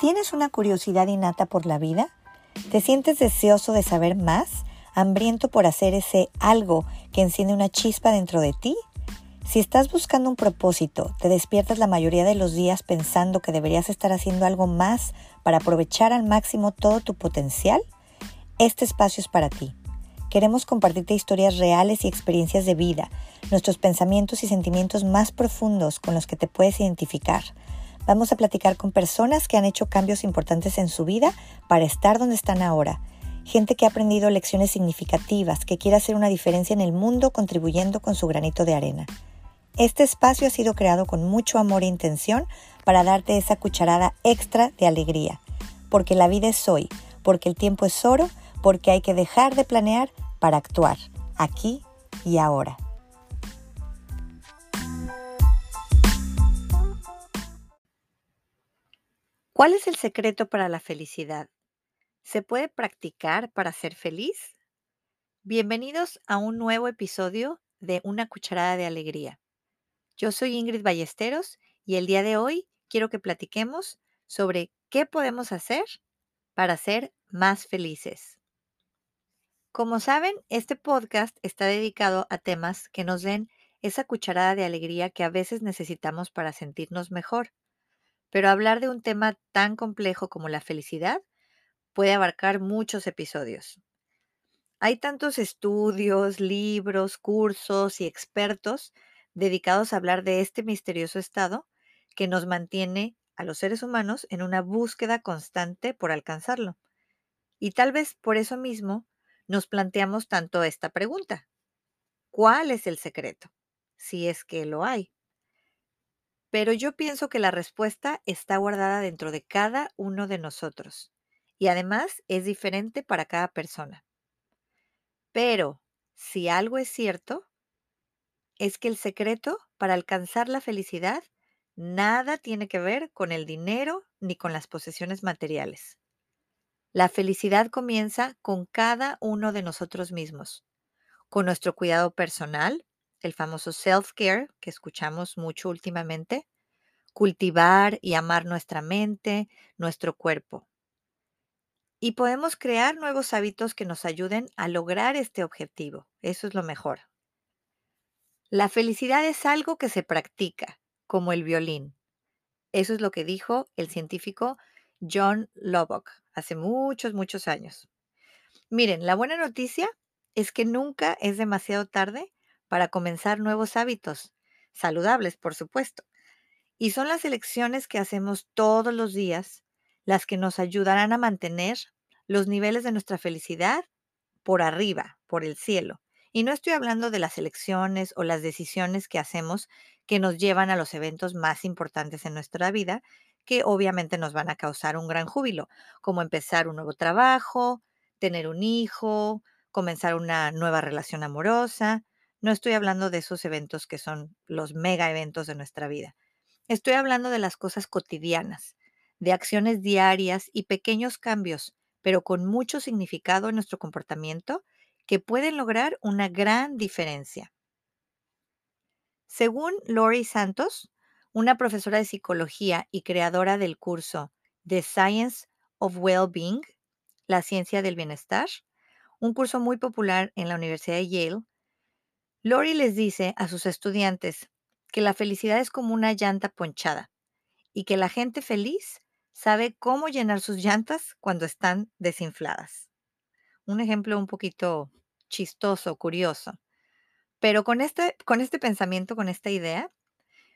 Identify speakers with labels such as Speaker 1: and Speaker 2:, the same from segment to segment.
Speaker 1: ¿Tienes una curiosidad innata por la vida? ¿Te sientes deseoso de saber más? ¿Hambriento por hacer ese algo que enciende una chispa dentro de ti? Si estás buscando un propósito, te despiertas la mayoría de los días pensando que deberías estar haciendo algo más para aprovechar al máximo todo tu potencial, este espacio es para ti. Queremos compartirte historias reales y experiencias de vida, nuestros pensamientos y sentimientos más profundos con los que te puedes identificar Vamos a platicar con personas que han hecho cambios importantes en su vida para estar donde están ahora. Gente que ha aprendido lecciones significativas, que quiere hacer una diferencia en el mundo contribuyendo con su granito de arena. Este espacio ha sido creado con mucho amor e intención para darte esa cucharada extra de alegría. Porque la vida es hoy, porque el tiempo es oro, porque hay que dejar de planear para actuar, aquí y ahora. ¿Cuál es el secreto para la felicidad? ¿Se puede practicar para ser feliz? Bienvenidos a un nuevo episodio de Una cucharada de alegría. Yo soy Ingrid Ballesteros y el día de hoy quiero que platiquemos sobre qué podemos hacer para ser más felices. Como saben, este podcast está dedicado a temas que nos den esa cucharada de alegría que a veces necesitamos para sentirnos mejor. Pero hablar de un tema tan complejo como la felicidad puede abarcar muchos episodios. Hay tantos estudios, libros, cursos y expertos dedicados a hablar de este misterioso estado que nos mantiene a los seres humanos en una búsqueda constante por alcanzarlo. Y tal vez por eso mismo nos planteamos tanto esta pregunta. ¿Cuál es el secreto? Si es que lo hay. Pero yo pienso que la respuesta está guardada dentro de cada uno de nosotros y además es diferente para cada persona. Pero si algo es cierto, es que el secreto para alcanzar la felicidad nada tiene que ver con el dinero ni con las posesiones materiales. La felicidad comienza con cada uno de nosotros mismos, con nuestro cuidado personal, el famoso self-care que escuchamos mucho últimamente, cultivar y amar nuestra mente, nuestro cuerpo. Y podemos crear nuevos hábitos que nos ayuden a lograr este objetivo. Eso es lo mejor. La felicidad es algo que se practica, como el violín. Eso es lo que dijo el científico John Lubbock hace muchos, muchos años. Miren, la buena noticia es que nunca es demasiado tarde para comenzar nuevos hábitos, saludables, por supuesto. Y son las elecciones que hacemos todos los días las que nos ayudarán a mantener los niveles de nuestra felicidad por arriba, por el cielo. Y no estoy hablando de las elecciones o las decisiones que hacemos que nos llevan a los eventos más importantes en nuestra vida, que obviamente nos van a causar un gran júbilo, como empezar un nuevo trabajo, tener un hijo, comenzar una nueva relación amorosa, no estoy hablando de esos eventos que son los mega eventos de nuestra vida. Estoy hablando de las cosas cotidianas, de acciones diarias y pequeños cambios, pero con mucho significado en nuestro comportamiento que pueden lograr una gran diferencia. Según Lori Santos, una profesora de psicología y creadora del curso The Science of Well-Being, la ciencia del bienestar, un curso muy popular en la Universidad de Yale, Lori les dice a sus estudiantes que la felicidad es como una llanta ponchada y que la gente feliz sabe cómo llenar sus llantas cuando están desinfladas. Un ejemplo un poquito chistoso, curioso. Pero con este, con este pensamiento, con esta idea,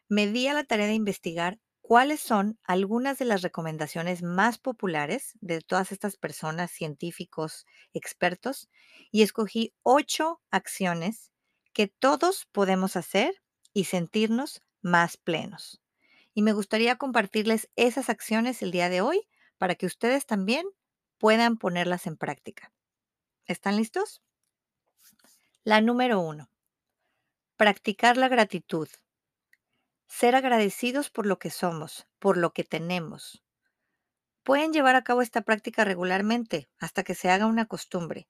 Speaker 1: me di a la tarea de investigar cuáles son algunas de las recomendaciones más populares de todas estas personas, científicos, expertos, y escogí ocho acciones que todos podemos hacer y sentirnos más plenos. Y me gustaría compartirles esas acciones el día de hoy para que ustedes también puedan ponerlas en práctica. ¿Están listos? La número uno, practicar la gratitud. Ser agradecidos por lo que somos, por lo que tenemos. Pueden llevar a cabo esta práctica regularmente hasta que se haga una costumbre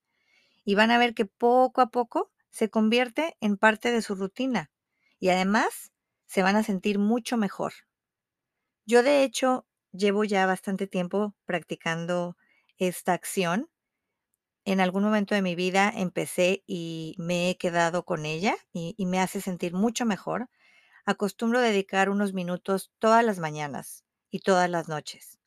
Speaker 1: y van a ver que poco a poco se convierte en parte de su rutina y además se van a sentir mucho mejor. Yo de hecho llevo ya bastante tiempo practicando esta acción. En algún momento de mi vida empecé y me he quedado con ella y, me hace sentir mucho mejor. Acostumbro dedicar unos minutos todas las mañanas y todas las noches.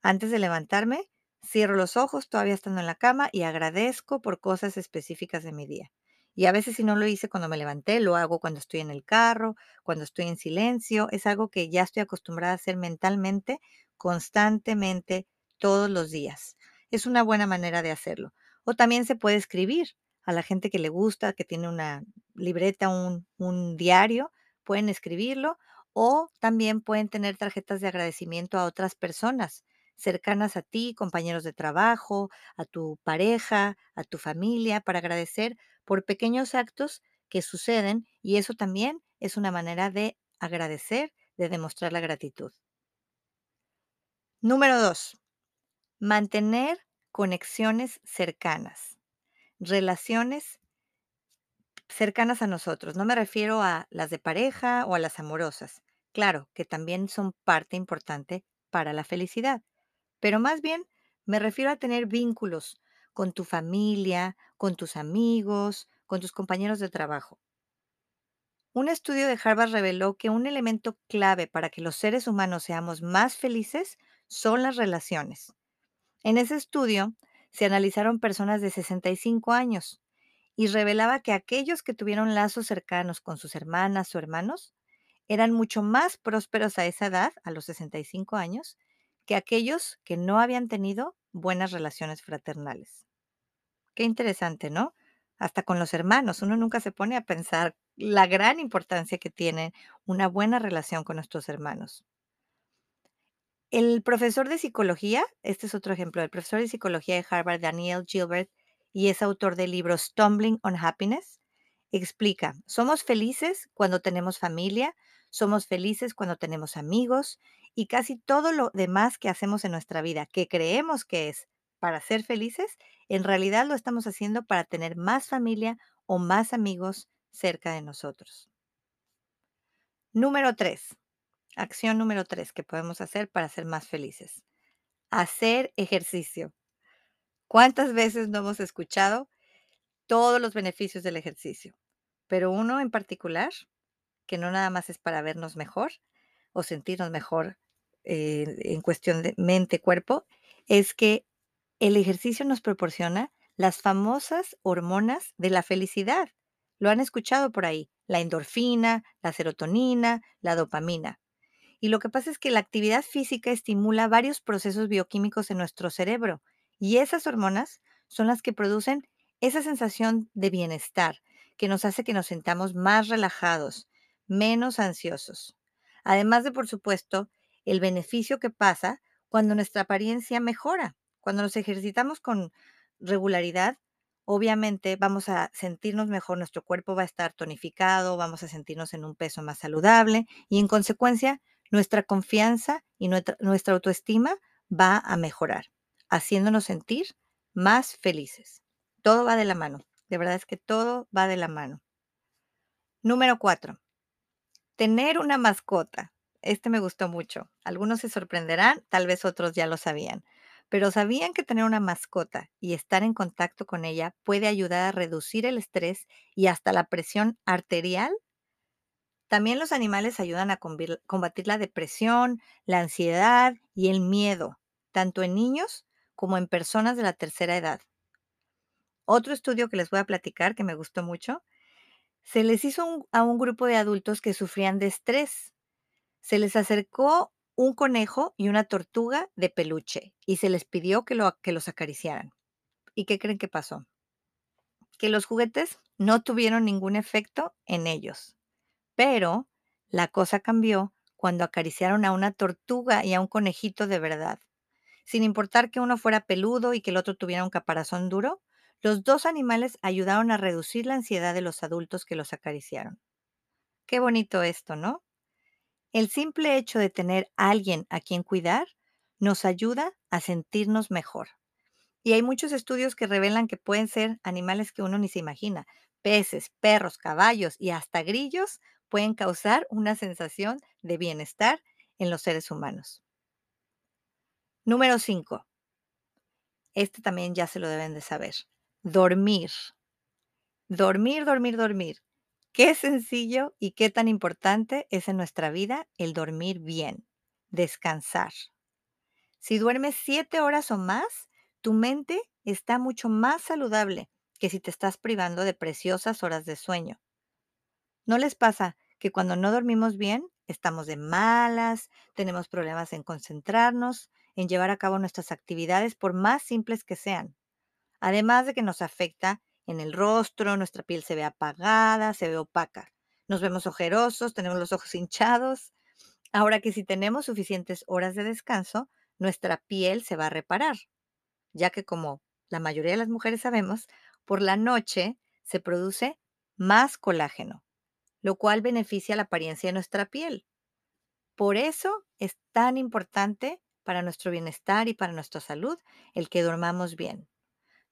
Speaker 1: Antes de levantarme, cierro los ojos todavía estando en la cama y agradezco por cosas específicas de mi día. Y a veces si no lo hice cuando me levanté, lo hago cuando estoy en el carro, cuando estoy en silencio. Es algo que ya estoy acostumbrada a hacer mentalmente, constantemente, todos los días. Es una buena manera de hacerlo. O también se puede escribir. A la gente que le gusta, que tiene una libreta, un, un diario, pueden escribirlo. O también pueden tener tarjetas de agradecimiento a otras personas cercanas a ti, compañeros de trabajo, a tu pareja, a tu familia, para agradecer por pequeños actos que suceden y eso también es una manera de agradecer, de demostrar la gratitud. Número dos, mantener conexiones cercanas, relaciones cercanas a nosotros. No me refiero a las de pareja o a las amorosas. Claro, que también son parte importante para la felicidad pero más bien me refiero a tener vínculos con tu familia, con tus amigos, con tus compañeros de trabajo. Un estudio de Harvard reveló que un elemento clave para que los seres humanos seamos más felices son las relaciones. En ese estudio se analizaron personas de 65 años y revelaba que aquellos que tuvieron lazos cercanos con sus hermanas o hermanos eran mucho más prósperos a esa edad, a los 65 años, que aquellos que no habían tenido buenas relaciones fraternales. Qué interesante, ¿no? Hasta con los hermanos, uno nunca se pone a pensar la gran importancia que tiene una buena relación con nuestros hermanos. El profesor de psicología, este es otro ejemplo, el profesor de psicología de Harvard, Daniel Gilbert, y es autor del libro Stumbling on Happiness, explica, somos felices cuando tenemos familia, somos felices cuando tenemos amigos y casi todo lo demás que hacemos en nuestra vida, que creemos que es para ser felices, en realidad lo estamos haciendo para tener más familia o más amigos cerca de nosotros. Número tres, acción número tres que podemos hacer para ser más felices. Hacer ejercicio. ¿Cuántas veces no hemos escuchado todos los beneficios del ejercicio? Pero uno en particular que no nada más es para vernos mejor o sentirnos mejor eh, en cuestión de mente, cuerpo, es que el ejercicio nos proporciona las famosas hormonas de la felicidad. Lo han escuchado por ahí, la endorfina, la serotonina, la dopamina. Y lo que pasa es que la actividad física estimula varios procesos bioquímicos en nuestro cerebro y esas hormonas son las que producen esa sensación de bienestar que nos hace que nos sentamos más relajados, menos ansiosos. Además de, por supuesto, el beneficio que pasa cuando nuestra apariencia mejora. Cuando nos ejercitamos con regularidad, obviamente vamos a sentirnos mejor, nuestro cuerpo va a estar tonificado, vamos a sentirnos en un peso más saludable y en consecuencia nuestra confianza y nuestra, nuestra autoestima va a mejorar, haciéndonos sentir más felices. Todo va de la mano. De verdad es que todo va de la mano. Número cuatro, Tener una mascota. Este me gustó mucho. Algunos se sorprenderán, tal vez otros ya lo sabían. Pero ¿sabían que tener una mascota y estar en contacto con ella puede ayudar a reducir el estrés y hasta la presión arterial? También los animales ayudan a combatir la depresión, la ansiedad y el miedo, tanto en niños como en personas de la tercera edad. Otro estudio que les voy a platicar que me gustó mucho se les hizo a un grupo de adultos que sufrían de estrés. Se les acercó un conejo y una tortuga de peluche y se les pidió que, lo, que los acariciaran. ¿Y qué creen que pasó? Que los juguetes no tuvieron ningún efecto en ellos. Pero la cosa cambió cuando acariciaron a una tortuga y a un conejito de verdad. Sin importar que uno fuera peludo y que el otro tuviera un caparazón duro, los dos animales ayudaron a reducir la ansiedad de los adultos que los acariciaron. Qué bonito esto, ¿no? El simple hecho de tener alguien a quien cuidar nos ayuda a sentirnos mejor. Y hay muchos estudios que revelan que pueden ser animales que uno ni se imagina. Peces, perros, caballos y hasta grillos pueden causar una sensación de bienestar en los seres humanos. Número 5. Este también ya se lo deben de saber. Dormir. Dormir, dormir, dormir. Qué sencillo y qué tan importante es en nuestra vida el dormir bien, descansar. Si duermes siete horas o más, tu mente está mucho más saludable que si te estás privando de preciosas horas de sueño. ¿No les pasa que cuando no dormimos bien, estamos de malas, tenemos problemas en concentrarnos, en llevar a cabo nuestras actividades, por más simples que sean? Además de que nos afecta en el rostro, nuestra piel se ve apagada, se ve opaca. Nos vemos ojerosos, tenemos los ojos hinchados. Ahora que si tenemos suficientes horas de descanso, nuestra piel se va a reparar, ya que como la mayoría de las mujeres sabemos, por la noche se produce más colágeno, lo cual beneficia la apariencia de nuestra piel. Por eso es tan importante para nuestro bienestar y para nuestra salud el que dormamos bien.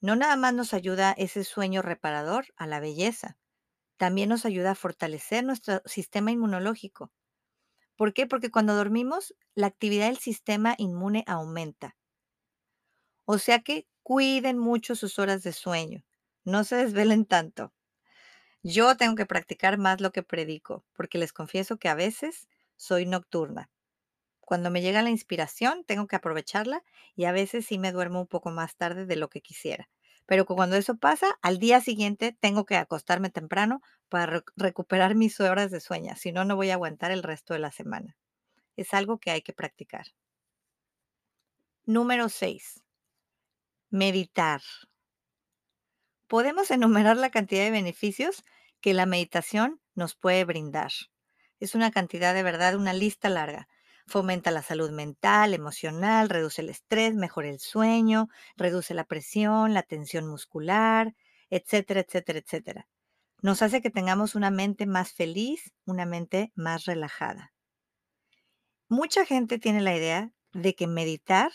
Speaker 1: No nada más nos ayuda ese sueño reparador a la belleza, también nos ayuda a fortalecer nuestro sistema inmunológico. ¿Por qué? Porque cuando dormimos, la actividad del sistema inmune aumenta. O sea que cuiden mucho sus horas de sueño, no se desvelen tanto. Yo tengo que practicar más lo que predico, porque les confieso que a veces soy nocturna. Cuando me llega la inspiración, tengo que aprovecharla y a veces sí me duermo un poco más tarde de lo que quisiera. Pero cuando eso pasa, al día siguiente tengo que acostarme temprano para re- recuperar mis horas de sueño, si no, no voy a aguantar el resto de la semana. Es algo que hay que practicar. Número 6. Meditar. Podemos enumerar la cantidad de beneficios que la meditación nos puede brindar. Es una cantidad de verdad, una lista larga. Fomenta la salud mental, emocional, reduce el estrés, mejora el sueño, reduce la presión, la tensión muscular, etcétera, etcétera, etcétera. Nos hace que tengamos una mente más feliz, una mente más relajada. Mucha gente tiene la idea de que meditar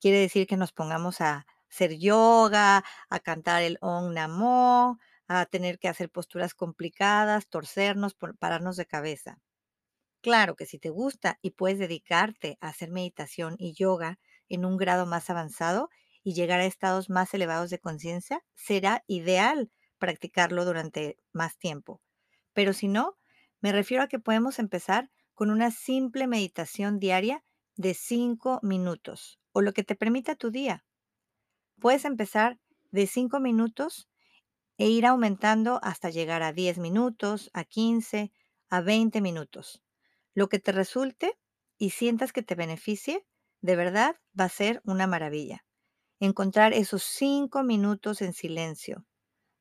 Speaker 1: quiere decir que nos pongamos a hacer yoga, a cantar el Om Namo, a tener que hacer posturas complicadas, torcernos, pararnos de cabeza. Claro que si te gusta y puedes dedicarte a hacer meditación y yoga en un grado más avanzado y llegar a estados más elevados de conciencia, será ideal practicarlo durante más tiempo. Pero si no, me refiero a que podemos empezar con una simple meditación diaria de 5 minutos o lo que te permita tu día. Puedes empezar de 5 minutos e ir aumentando hasta llegar a 10 minutos, a 15, a 20 minutos. Lo que te resulte y sientas que te beneficie, de verdad va a ser una maravilla. Encontrar esos 5 minutos en silencio,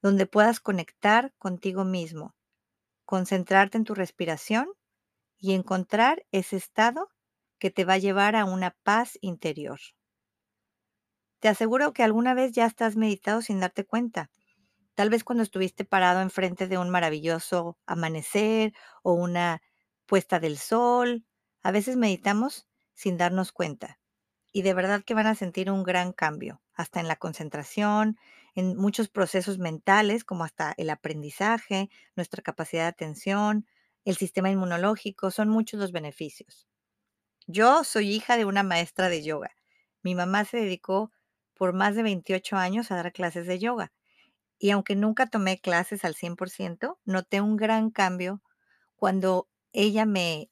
Speaker 1: donde puedas conectar contigo mismo, concentrarte en tu respiración y encontrar ese estado que te va a llevar a una paz interior. Te aseguro que alguna vez ya estás meditado sin darte cuenta. Tal vez cuando estuviste parado enfrente de un maravilloso amanecer o una puesta del sol. A veces meditamos sin darnos cuenta. Y de verdad que van a sentir un gran cambio, hasta en la concentración, en muchos procesos mentales, como hasta el aprendizaje, nuestra capacidad de atención, el sistema inmunológico, son muchos los beneficios. Yo soy hija de una maestra de yoga. Mi mamá se dedicó por más de 28 años a dar clases de yoga. Y aunque nunca tomé clases al 100%, noté un gran cambio cuando ella me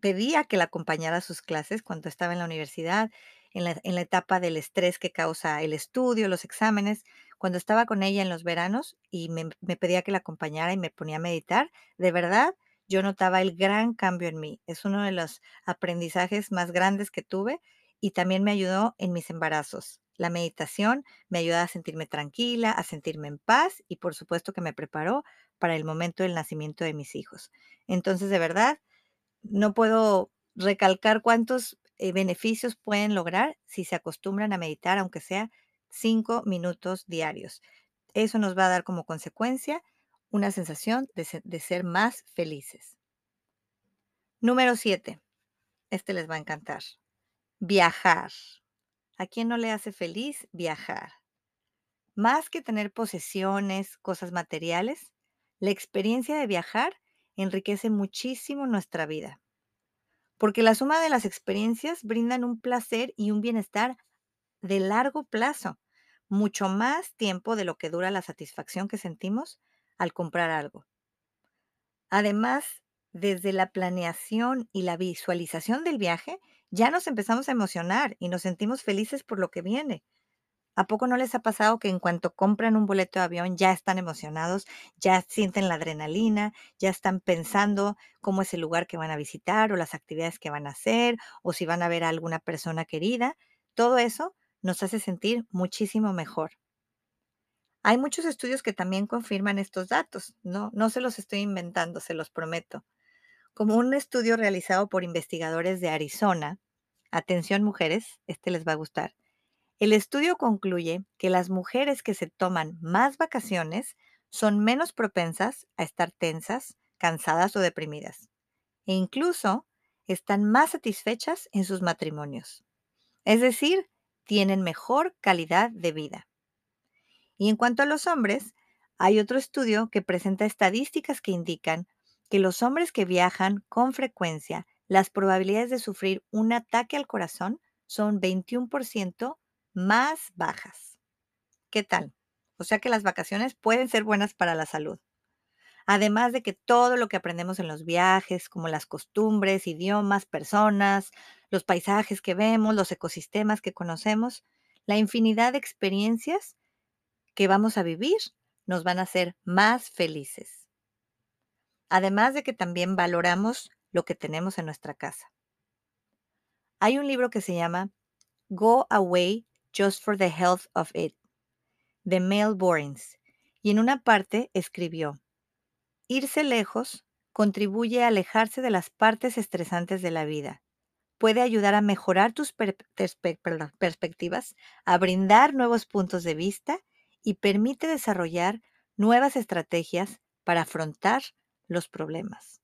Speaker 1: pedía que la acompañara a sus clases cuando estaba en la universidad, en la, etapa del estrés que causa el estudio, los exámenes. Cuando estaba con ella en los veranos y me, me pedía que la acompañara y me ponía a meditar, de verdad yo notaba el gran cambio en mí. Es uno de los aprendizajes más grandes que tuve y también me ayudó en mis embarazos. La meditación me ayuda a sentirme tranquila, a sentirme en paz y por supuesto que me preparó para el momento del nacimiento de mis hijos. Entonces, de verdad, no puedo recalcar cuántos eh, beneficios pueden lograr si se acostumbran a meditar, aunque sea cinco minutos diarios. Eso nos va a dar como consecuencia una sensación de, se- de ser más felices. Número 7. Este les va a encantar. Viajar. ¿A quién no le hace feliz viajar? Más que tener posesiones, cosas materiales, la experiencia de viajar enriquece muchísimo nuestra vida. porque la suma de las experiencias brindan un placer y un bienestar de largo plazo, mucho más tiempo de lo que dura la satisfacción que sentimos al comprar algo. Además, desde la planeación y la visualización del viaje, ya nos empezamos a emocionar y nos sentimos felices por lo que viene. ¿A poco no les ha pasado que en cuanto compran un boleto de avión ya están emocionados, ya sienten la adrenalina, ya están pensando cómo es el lugar que van a visitar o las actividades que van a hacer o si van a ver a alguna persona querida? Todo eso nos hace sentir muchísimo mejor. Hay muchos estudios que también confirman estos datos, no, no se los estoy inventando, se los prometo. Como un estudio realizado por investigadores de Arizona, atención mujeres, este les va a gustar, el estudio concluye que las mujeres que se toman más vacaciones son menos propensas a estar tensas, cansadas o deprimidas, e incluso están más satisfechas en sus matrimonios. Es decir, tienen mejor calidad de vida. Y en cuanto a los hombres, hay otro estudio que presenta estadísticas que indican que los hombres que viajan con frecuencia, las probabilidades de sufrir un ataque al corazón son 21% más bajas. ¿Qué tal? O sea que las vacaciones pueden ser buenas para la salud. Además de que todo lo que aprendemos en los viajes, como las costumbres, idiomas, personas, los paisajes que vemos, los ecosistemas que conocemos, la infinidad de experiencias que vamos a vivir nos van a hacer más felices. Además de que también valoramos lo que tenemos en nuestra casa. Hay un libro que se llama Go Away Just for the Health of It, de Mel Borins, y en una parte escribió, Irse lejos contribuye a alejarse de las partes estresantes de la vida. Puede ayudar a mejorar tus perspectivas, a brindar nuevos puntos de vista y permite desarrollar nuevas estrategias para afrontar los problemas.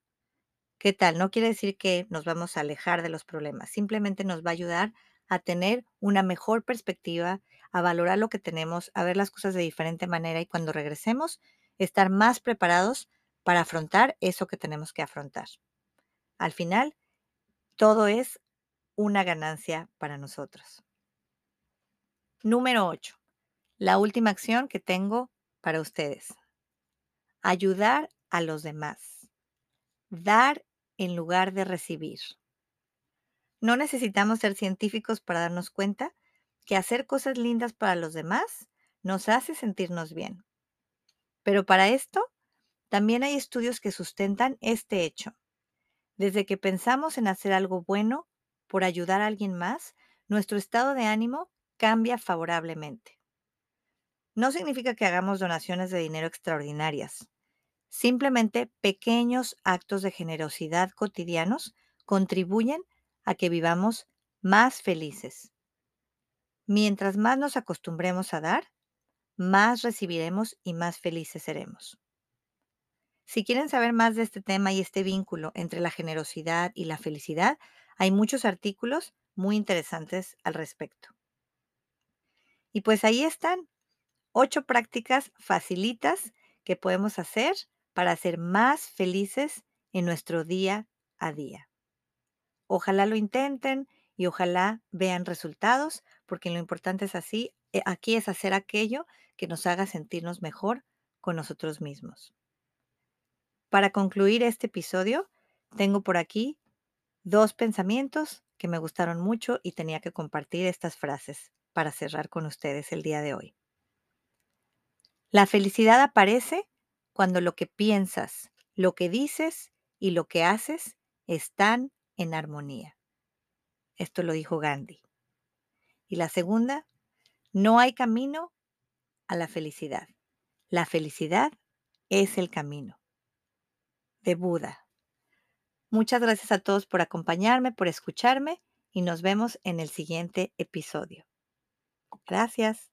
Speaker 1: ¿Qué tal? No quiere decir que nos vamos a alejar de los problemas, simplemente nos va a ayudar a tener una mejor perspectiva, a valorar lo que tenemos, a ver las cosas de diferente manera y cuando regresemos, estar más preparados para afrontar eso que tenemos que afrontar. Al final, todo es una ganancia para nosotros. Número 8. La última acción que tengo para ustedes. Ayudar a los demás. Dar en lugar de recibir. No necesitamos ser científicos para darnos cuenta que hacer cosas lindas para los demás nos hace sentirnos bien. Pero para esto, también hay estudios que sustentan este hecho. Desde que pensamos en hacer algo bueno por ayudar a alguien más, nuestro estado de ánimo cambia favorablemente. No significa que hagamos donaciones de dinero extraordinarias. Simplemente pequeños actos de generosidad cotidianos contribuyen a que vivamos más felices. Mientras más nos acostumbremos a dar, más recibiremos y más felices seremos. Si quieren saber más de este tema y este vínculo entre la generosidad y la felicidad, hay muchos artículos muy interesantes al respecto. Y pues ahí están ocho prácticas facilitas que podemos hacer para ser más felices en nuestro día a día. Ojalá lo intenten y ojalá vean resultados, porque lo importante es así, eh, aquí es hacer aquello que nos haga sentirnos mejor con nosotros mismos. Para concluir este episodio, tengo por aquí dos pensamientos que me gustaron mucho y tenía que compartir estas frases para cerrar con ustedes el día de hoy. La felicidad aparece cuando lo que piensas, lo que dices y lo que haces están en armonía. Esto lo dijo Gandhi. Y la segunda, no hay camino a la felicidad. La felicidad es el camino. De Buda. Muchas gracias a todos por acompañarme, por escucharme y nos vemos en el siguiente episodio. Gracias.